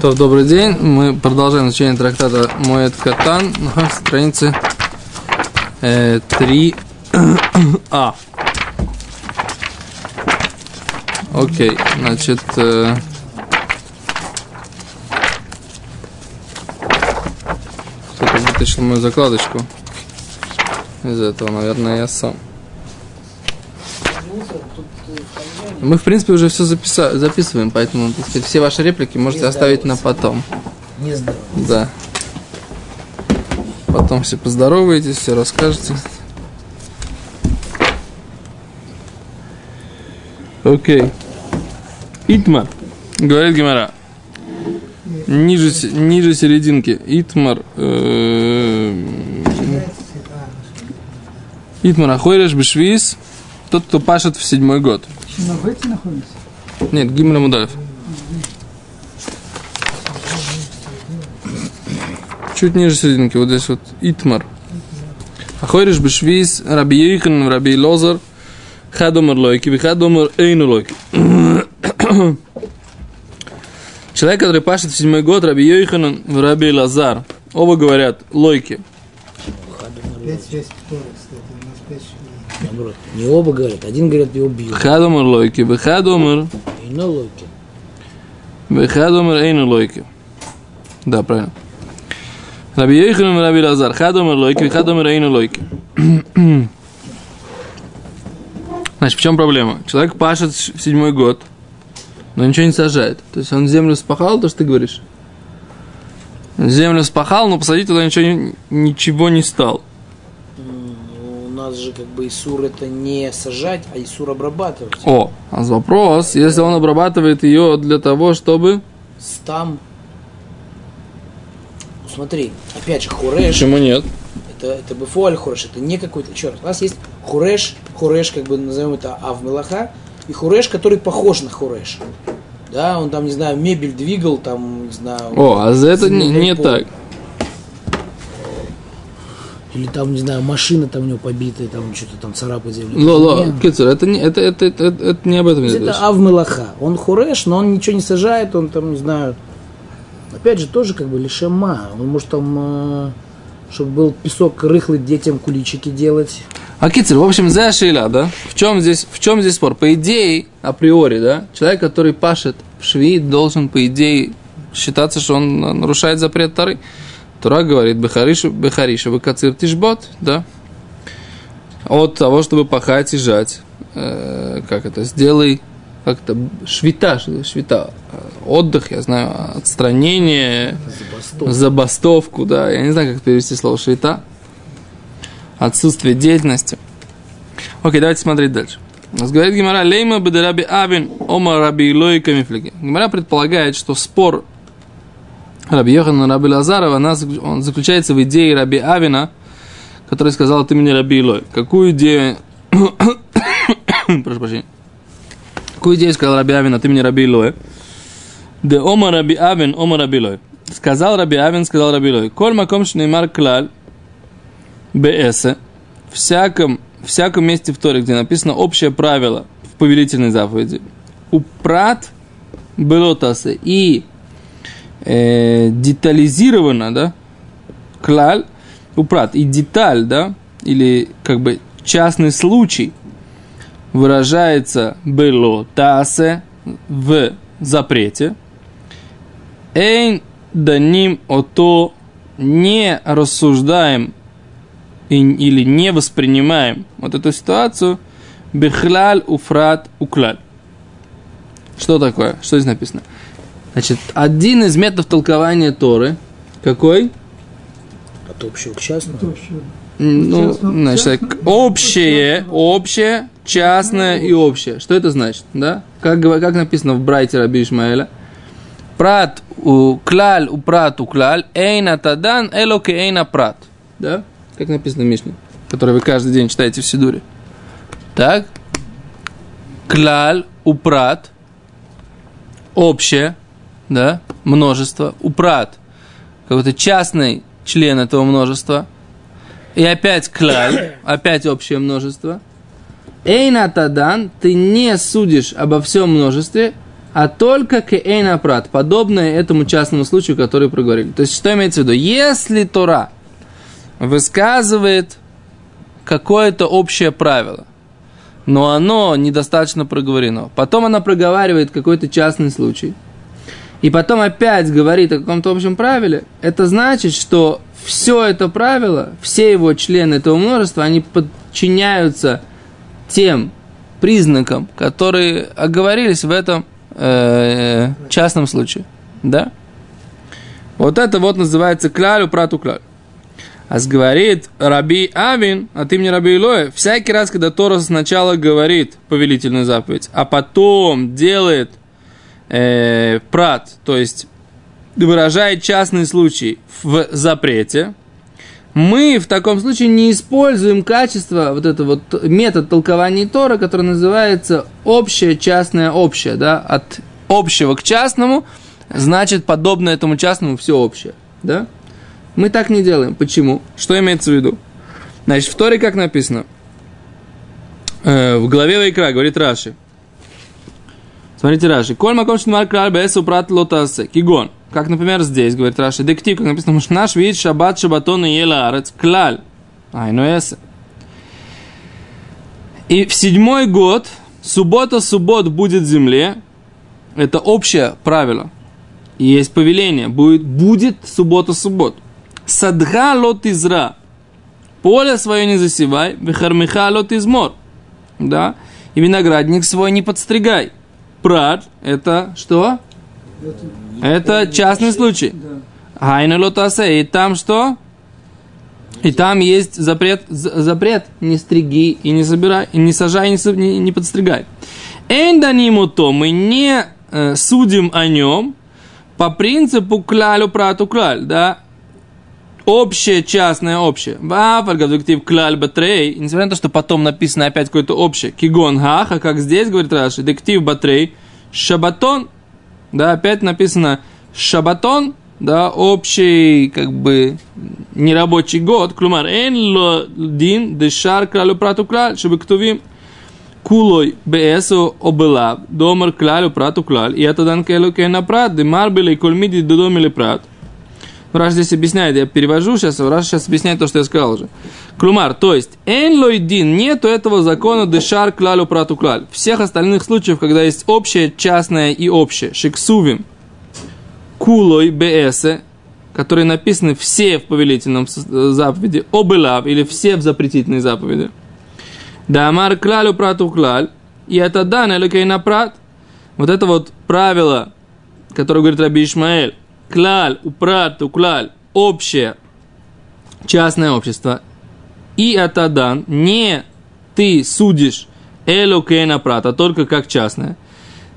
То, добрый день. Мы продолжаем изучение трактата Моэт Катан на странице э, 3а. Окей, значит... Э, кто-то вытащил мою закладочку. Из этого, наверное, я сам. Мы, в принципе, уже все записа- записываем, поэтому так сказать, все ваши реплики можете оставить на потом. Не здорово. Да. Потом все поздороваетесь, все расскажете. Окей. Итмар. Говорит Гимара. Ниже, ниже серединки. Итмар. э, Итмар Ахойреш Бешвиз. Тот, кто пашет в седьмой год. На Бете находится? Нет, Гимля Мудаев. Чуть ниже серединки, вот здесь вот Итмар. Ахойриш Бешвис, раби Ерикон, раби Лозар, хадомер лойки, бихадомер эйну лойки. Человек, который пашет в седьмой год, раби Йоихан, раби Лазар. Оба говорят, лойки. 5-6 Наоборот. Не оба говорят. Один говорят, его бьют. Хадомар лойки, Вихадомар, И на лойке. Вихадомар эйну лойки. Да, правильно. Раби Йейхан, Раби Лазар. Хадомар лойки, Вихадомар эйну лойки. Значит, в чем проблема? Человек пашет в седьмой год, но ничего не сажает. То есть он землю спахал, то, что ты говоришь? Землю спахал, но посадить туда ничего, ничего не стал. У нас же как бы Исур это не сажать, а Исур обрабатывать. О, а вопрос, если он обрабатывает ее для того, чтобы... Стам. Ну, смотри, опять же, хуреш, Почему нет? это, это бифуаль хуреш, это не какой-то, еще раз, у нас есть хуреш, хуреш, как бы назовем это авмелаха, и хуреш, который похож на хуреш. Да, он там, не знаю, мебель двигал, там, не знаю. О, а за это не, не пол. так. Или там, не знаю, машина там у него побитая, там что-то там царапает землю. Ло, ло, Кицер, это, не, это, это, это, это, это не об этом это речь. авмелаха. Он хуреш, но он ничего не сажает, он там, не знаю. Опять же, тоже как бы лишема. Он может там, чтобы был песок рыхлый детям куличики делать. А Кицер, в общем, за шейла, да? В чем здесь, в чем здесь спор? По идее, априори, да, человек, который пашет в шви, должен, по идее, считаться, что он э, нарушает запрет Тары. Тура говорит, бехаришу, бехаришу, бекацир тишбот, да? От того, чтобы пахать и жать. Э, как это? Сделай, как это, швита, швита, э, отдых, я знаю, отстранение, забастовку, да, я не знаю, как перевести слово швита отсутствие деятельности. Окей, давайте смотреть дальше. Нас говорит Гимара, лейма бедераби авин, ома раби илой камифлеги. Гимара предполагает, что спор Раби Йохана Раби Лазарова, она, он заключается в идее Раби Авина, который сказал от имени Раби Илой. Какую идею... Прошу прощения. Какую идею сказал Раби Авин от имени Раби Илой? Де ома Раби Авин, ома Раби Илой. Сказал Раби Авин, сказал Раби Илой. Коль маком шнеймар клаль, БС, всяком, всяком месте в Торе, где написано общее правило в повелительной заповеди, упрат белотасы и э, детализировано, да, клаль, упрат, и деталь, да, или как бы частный случай выражается белотасе в запрете, эйн даним ото не рассуждаем и- или не воспринимаем вот эту ситуацию бехлаль уфрат уклаль. Что такое? Что здесь написано? Значит, один из методов толкования Торы, какой? От общего к частному. М, Ну, Частно- значит, частно- так, общее, общее, частное и общее. Что это значит, да? Как, как написано в Брайте Раби Ишмаэля? Прат у клаль у прат у клаль, эйна тадан, элоке эйна прат. Да? Как написано в Мишне, который вы каждый день читаете в Сидуре. Так? Клаль у прат, общее, да, множество, упрат, какой-то частный член этого множества, и опять клаль, опять общее множество. Эйна тадан, ты не судишь обо всем множестве, а только кейнапрат, подобное этому частному случаю, который проговорили. То есть, что имеется в виду? Если Тора высказывает какое-то общее правило, но оно недостаточно проговорено, потом она проговаривает какой-то частный случай, и потом опять говорит о каком-то общем правиле, это значит, что все это правило, все его члены этого множества, они подчиняются тем признакам, которые оговорились в этом э, частном случае. Да? Вот это вот называется клялю прату кляль. А говорит Раби Авин, а ты мне Раби Илоя, всякий раз, когда Тора сначала говорит повелительную заповедь, а потом делает э, прат, то есть выражает частный случай в запрете, мы в таком случае не используем качество, вот это вот метод толкования Тора, который называется общее, частное, общее, да, от общего к частному, значит, подобно этому частному все общее, да. Мы так не делаем. Почему? Что имеется в виду? Значит, в Торе как написано? Э, в главе Вайкра говорит Раши. Смотрите, Раши. Коль маком шнмар краль бэсу прат лотасе. Кигон. Как, например, здесь, говорит Раши, дектив, как написано, наш вид шаббат шабатон и ела арец клаль. Ай, ну эсэ. И в седьмой год, суббота суббот будет земле, это общее правило. И есть повеление, будет, будет суббота суббот. Садха лот изра. Поле свое не засевай, вехармиха лот измор. Да? И виноградник свой не подстригай. Прад – это что? Это частный случай. Хайна лотасе. И там что? И там есть запрет, запрет не стриги и не собирай, и не сажай, и не, не подстригай. Энданиму то мы не э, судим о нем по принципу клялю прату кляль, да, общее, частное, общее. Вафаль, гавдуктив кляль батрей, несмотря на то, что потом написано опять какое-то общее. Кигон хаха, как здесь говорит Раши, дектив батрей, шабатон, да, опять написано. Шабатон, да, общий, как бы, нерабочий год, клумар, эн ло дин дешар кралю прату клаль, чтобы ктувим кулой бесу обела, домар клалю прату клаль, и это дан келу кена прат, демар били кольмиди додомили прат. Раш здесь объясняет, я перевожу сейчас, Раш сейчас объясняет то, что я сказал уже. Клумар, то есть, эн лойдин, нету этого закона дешар клалю прату клаль. Всех остальных случаев, когда есть общее, частное и общее, шексувим, кулой бээсе, которые написаны все в повелительном заповеди, обылав, или все в запретительной заповеди. Да амар клалю прату клаль, и это дан или прат. Вот это вот правило, которое говорит Раби Ишмаэль, клаль, упрат, уклаль, общее, частное общество, и атадан, не ты судишь прат, а только как частное.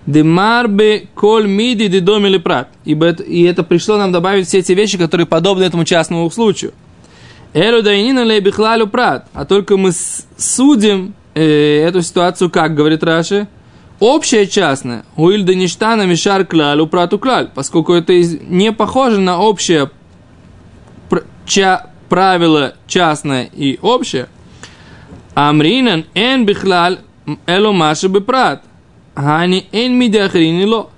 Демарбе коль миди де дом или прат. Ибо это, и это пришло нам добавить все эти вещи, которые подобны этому частному случаю. Элу дайнина лей бихлалю прат. А только мы судим э, эту ситуацию, как говорит Раши, общее частное, уиль да ништана мишар клаль, упрату клаль, поскольку это не похоже на общее ча, правило частное и общее, амринан эн бихлаль элу маши прат, ани эн мидиахринило,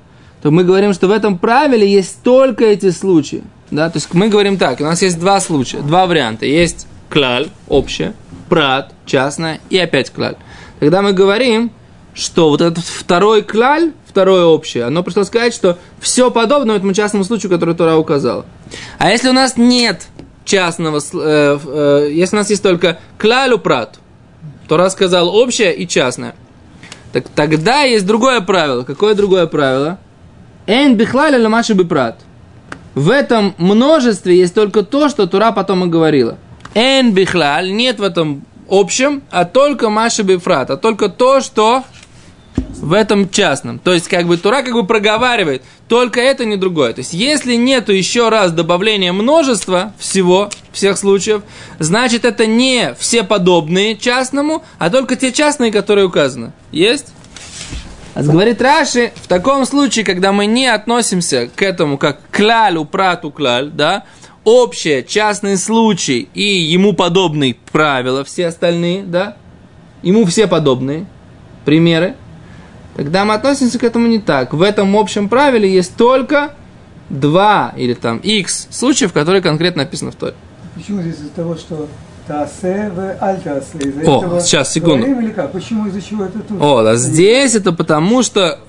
то мы говорим, что в этом правиле есть только эти случаи. Да? То есть мы говорим так, у нас есть два случая, два варианта. Есть клаль, общее, прат, частное, и опять клаль. Когда мы говорим, что вот этот второй клаль, второе общее, оно пришло сказать, что все подобно этому частному случаю, который Тора указала. А если у нас нет частного, э, э, если у нас есть только клалю прат, Тора сказал общее и частное, так тогда есть другое правило. Какое другое правило? Эн бихлаль ламаши прат. В этом множестве есть только то, что Тура потом и говорила. Эн бихлаль, нет в этом общем, а только маши бифрат, а только то, что в этом частном. То есть, как бы Тура как бы проговаривает, только это, не другое. То есть, если нету еще раз добавления множества всего, всех случаев, значит, это не все подобные частному, а только те частные, которые указаны. Есть? А говорит Раши, в таком случае, когда мы не относимся к этому как клалю, прату клаль, да, общее, частный случай и ему подобные правила, все остальные, да, ему все подобные примеры, Тогда мы относимся к этому не так. В этом общем правиле есть только два или там x случаев, которые конкретно написаны в Торе. Почему здесь из-за того, что Таасе в Альтаасе? Из-за О, этого сейчас, секунду. Или как? Почему, из-за чего это тут? О, да здесь это потому, что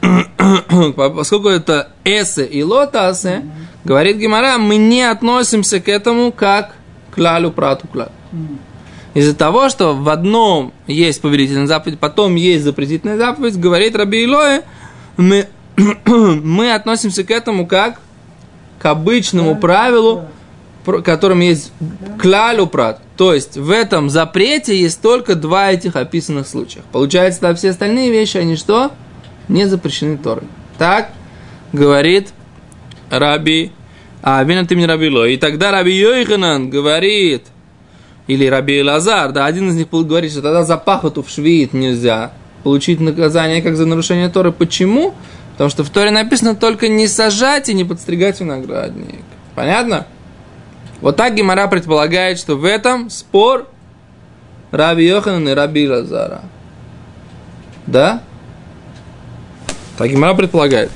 поскольку это эсе и лотасе, говорит Гимара, мы не относимся к этому как к лалю прату клалю. Из-за того, что в одном есть повелительная заповедь, потом есть запретительная заповедь, говорит Раби Илое, мы, мы относимся к этому как к обычному правилу, которым есть клалю прат. То есть в этом запрете есть только два этих описанных случая. Получается, да, все остальные вещи, они что? Не запрещены Торой. Так говорит Раби а, вина ты мне Раби. И тогда Раби Йоханан говорит, или Раби Лазар, да, один из них говорит, что тогда за пахоту в швид нельзя получить наказание как за нарушение Торы. Почему? Потому что в Торе написано только не сажать и не подстригать виноградник. Понятно? Вот так Гимара предполагает, что в этом спор Раби Йоханан и Раби Лазара. Да? Так Гимара предполагает.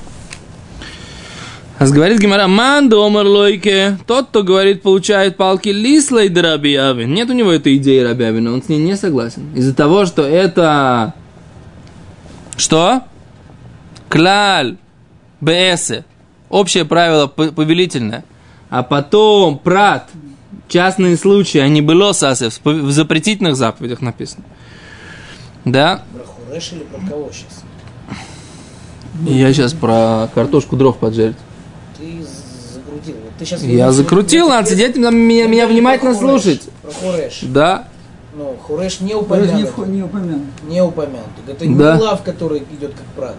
А говорит Гимара, ман домар лойке, тот, кто говорит, получает палки лислой да Раби Авин. Нет у него этой идеи Раби Авина, он с ней не согласен. Из-за того, что это... Что? Клаль, БС, общее правило повелительное. А потом прат, частные случаи, они было сасев, в запретительных заповедях написано. Да? Про Хуреш или про кого сейчас? Я сейчас про картошку дров поджарить. Ты сейчас Я закрутил, надо сидеть, надо меня, меня внимательно Хуреш, слушать. Про Хуреш. Да. Ну, Хуреш не упомянут. вход- не упомянут. Не упомянут. Это не Да. лав, который идет как прат.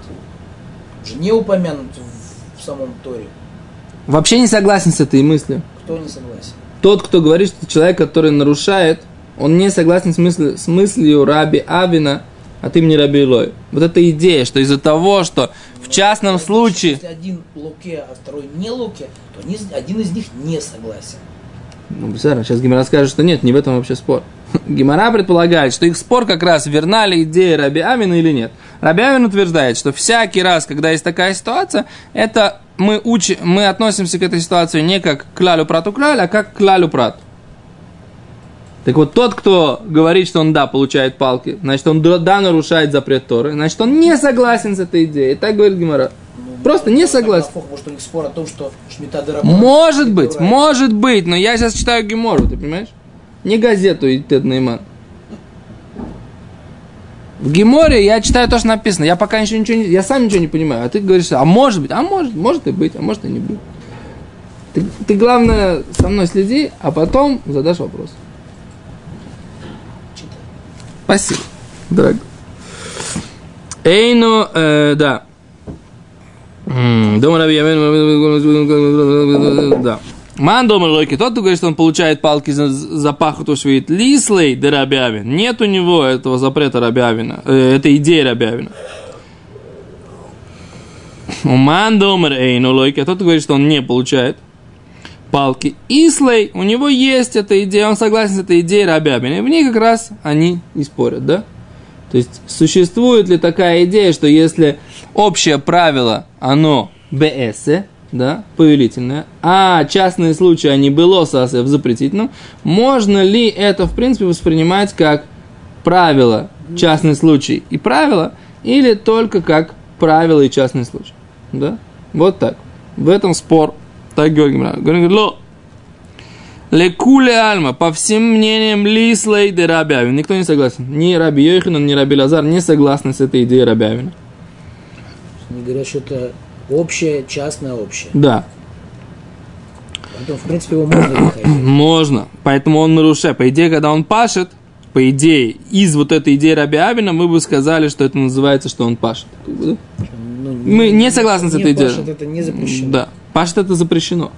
Уже не упомянут в, в самом Торе. Вообще не согласен с этой мыслью. Кто не согласен? Тот, кто говорит, что человек, который нарушает, он не согласен с, мыслью, с мыслью Раби Авина от имени Раби Илой. Вот эта идея, что из-за того, что в частном случае... Если один луке, а второй не луке, то один из них не согласен. Ну, бессарно, сейчас Гимара скажет, что нет, не в этом вообще спор. Гимара предполагает, что их спор как раз, верна ли идея Раби Амина или нет. Раби Амин утверждает, что всякий раз, когда есть такая ситуация, это мы, учи, мы относимся к этой ситуации не как к лалю прату клаль, а как к лалю прату. Так вот, тот, кто говорит, что он да, получает палки, значит, он да, нарушает запрет Торы, значит, он не согласен с этой идеей. Так говорит Гимара. Ну, Просто не согласен. Может, у них спор о том, что. Может быть, может быть, но я сейчас читаю Гемору, ты понимаешь? Не газету и Тед Нейман. В Геморе я читаю то, что написано. Я пока еще ничего не... Я сам ничего не понимаю. А ты говоришь, а может быть, а может, может и быть, а может и не быть. Ты, ты главное, со мной следи, а потом задашь вопрос. Спасибо, дорогой. Эйно, э, да. Дома да. Ман дома лойки, тот, кто говорит, что он получает палки за, за пахоту швид, лислей да рабявин. Нет у него этого запрета рабявина, э, этой идеи рабявина. Ман дома эйну лойки, а тот, кто говорит, что он не получает палки. Ислей, у него есть эта идея, он согласен с этой идеей рабявина. И в ней как раз они и спорят, да? То есть существует ли такая идея, что если общее правило, оно БС, да, повелительное, а частные случаи, они было в запретительном, можно ли это, в принципе, воспринимать как правило, частный случай и правило, или только как правило и частный случай? Да? Вот так. В этом спор. Так говорит Гимара. Говорит, ло. Лекуле альма, по всем мнениям, лислей де рабявин. Никто не согласен. Ни Раби Йоханан, ни Раби Лазар не согласны с этой идеей рабявина. Они говорят, что это общее, частное, общее. Да, Поэтому, в принципе, его можно выходить. можно. Поэтому он нарушает. По идее, когда он пашет, по идее, из вот этой идеи Раби Авина, мы бы сказали, что это называется, что он пашет. Ну, Мы не согласны с этой идеей. пашет, это не запрещено. Да. Пашет это запрещено.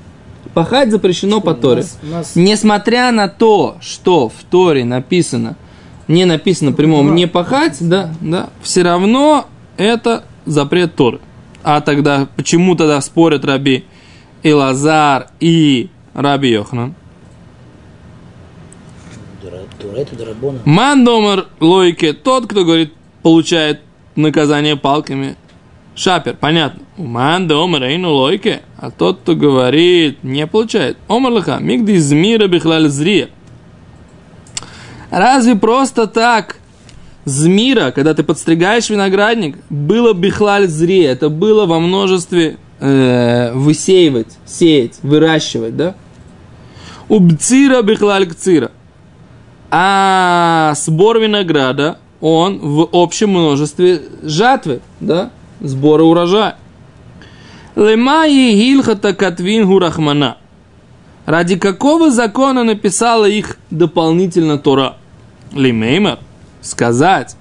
Пахать запрещено по У Торе. нас- у нас- Несмотря на то, что в Торе написано, не написано прямом не пахать, да, да, все равно это запрет Торы. А тогда почему тогда спорят Раби Илазар и Раби Йохнан? Мандомер логике, тот, кто говорит, получает наказание палками. Шапер, понятно. Уман да омар эйну лойке. А тот, кто говорит, не получает. Омар лаха, мигди из мира бихлаль зрия. Разве просто так с мира, когда ты подстригаешь виноградник, было бихлаль зрия. Это было во множестве э, высеивать, сеять, выращивать, да? Убцира бихлаль кцира. А сбор винограда, он в общем множестве жатвы, да? Сбора урожая. Лемаи гилхата катвин гурахмана. Ради какого закона написала их дополнительно Тора? Лимеймар. Сказать.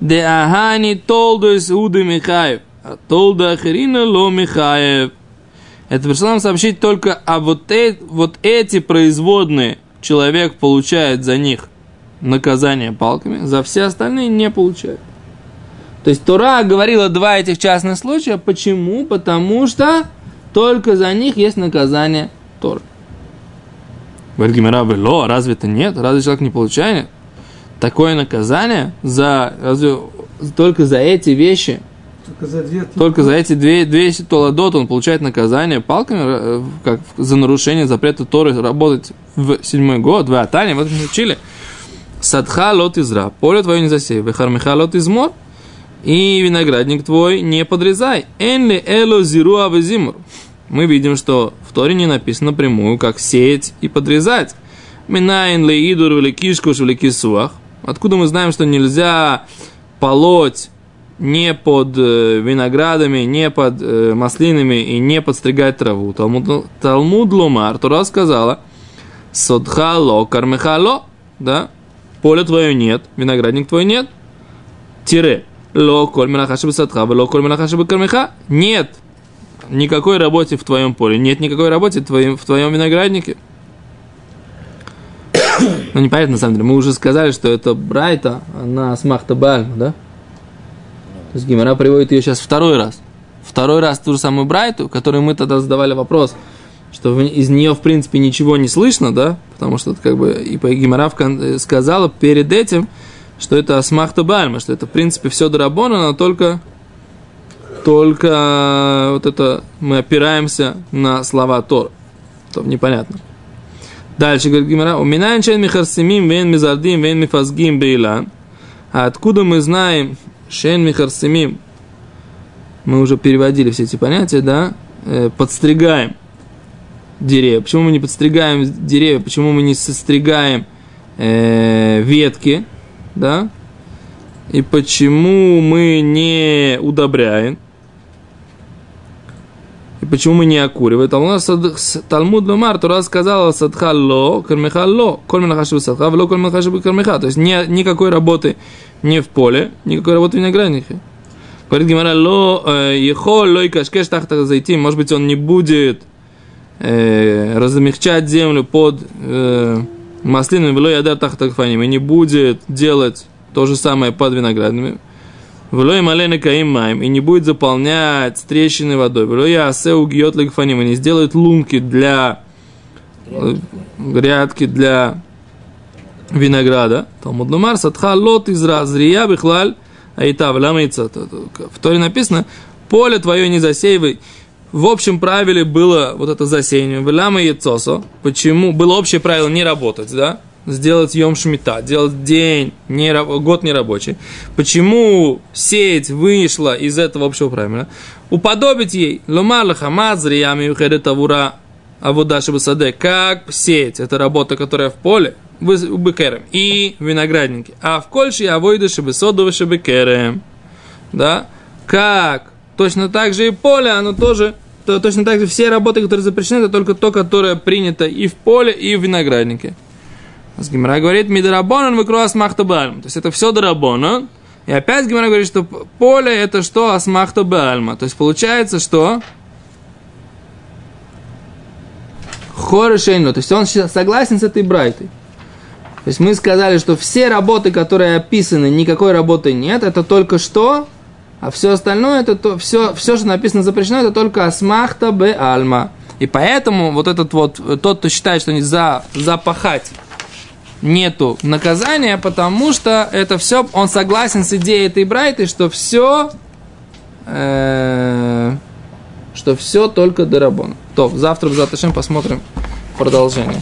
Де ахани толдус уды Михаев. А толда ахирина ло Михаев. Это пришло нам сообщить только, а вот, э, вот эти производные человек получает за них наказание палками, за все остальные не получает. То есть Тора говорила два этих частных случая. Почему? Потому что только за них есть наказание Тора. Говорит Гимера, ло, разве это нет? Разве человек не получает такое наказание за, разве, только за эти вещи? Только за две Только за эти две, две толадот он получает наказание палками, э, как за нарушение запрета Торы работать в седьмой год, в Атане, вот мы учили. Садха лот изра, поле твое не засей, вехармиха лот измор, и виноградник твой не подрезай. Энли эло зиру авезимур. Мы видим, что в Торе не написано прямую, как сеять и подрезать. Минайн ли идур или кишкуш или кисуах. Откуда мы знаем, что нельзя полоть не под э, виноградами, не под э, маслинами и не подстригать траву. Талмуд, Талмуд Ломар, Тура сказала, Содхало, кармехало, да, поле твое нет, виноградник твой нет, тире, ло коль мелахаши садха, ло коль мелахаши кармеха, нет никакой работе в твоем поле, нет никакой работе в твоем, в твоем винограднике. Ну, непонятно, на самом деле. Мы уже сказали, что это Брайта, она с Махта Бальма, да? То есть Гимара приводит ее сейчас второй раз. Второй раз ту же самую Брайту, которую мы тогда задавали вопрос, что из нее, в принципе, ничего не слышно, да? Потому что, как бы, и Гимара сказала перед этим, что это Асмахта Бальма, что это, в принципе, все дорабона, но только, только вот это мы опираемся на слова Тор. То непонятно. Дальше говорит Гимара, у меня чен михарсимим, вен мизардим, вен мифазгим бейлан. А откуда мы знаем шен михарсимим? Мы уже переводили все эти понятия, да? Э, подстригаем деревья. Почему мы не подстригаем деревья? Почему мы не состригаем э, ветки? Да? И почему мы не удобряем? И почему мы не окуриваем? Там у нас Талмуд Ломар, Тура сказала Садхалло, Кармехалло, коль Менахаши Садха, Вло коль Менахаши Кармеха. То есть ни, никакой работы не в поле, никакой работы в винограднике. Говорит Гимара, ло, э, ехо, лой кашкеш тахта зайти. Может быть, он не будет э, размягчать землю под э, маслинами, вло яда тахта и не будет делать то же самое под виноградными. Влой малена каим маем, и не будет заполнять трещины водой. Влой асе угьет лагфаним, и не сделает лунки для грядки для винограда. Талмуд Нумар садха лот из разрия бихлаль аита вламается. В Торе написано, поле твое не засеивай. В общем правиле было вот это засеяние. Вляма яйцосо. Почему? Было общее правило не работать, да? сделать Йом Шмита, делать день, не, год нерабочий. Почему сеять вышло из этого общего правила? Уподобить ей ломар лахамад зриями ухедет авура авуда саде. Как сеять? Это работа, которая в поле, бекерем и в винограднике. А в кольши авойда шебесодова шебекерем. Да? Как? Точно так же и поле, оно тоже то, точно так же все работы, которые запрещены, это только то, которое принято и в поле, и в винограднике. Гимара говорит, Мидарабонан выкруас махтабальма. То есть это все дарабонан. И опять Гимара говорит, что поле это что асмахта бальма. То есть получается, что Хорешейну. То есть он согласен с этой брайтой. То есть мы сказали, что все работы, которые описаны, никакой работы нет, это только что, а все остальное, это то, все, все, что написано запрещено, это только асмахта бе альма. И поэтому вот этот вот, тот, кто считает, что нельзя запахать нету наказания, потому что это все, он согласен с идеей этой брайты, что все, э, что все только дарабон. То, завтра в посмотрим продолжение.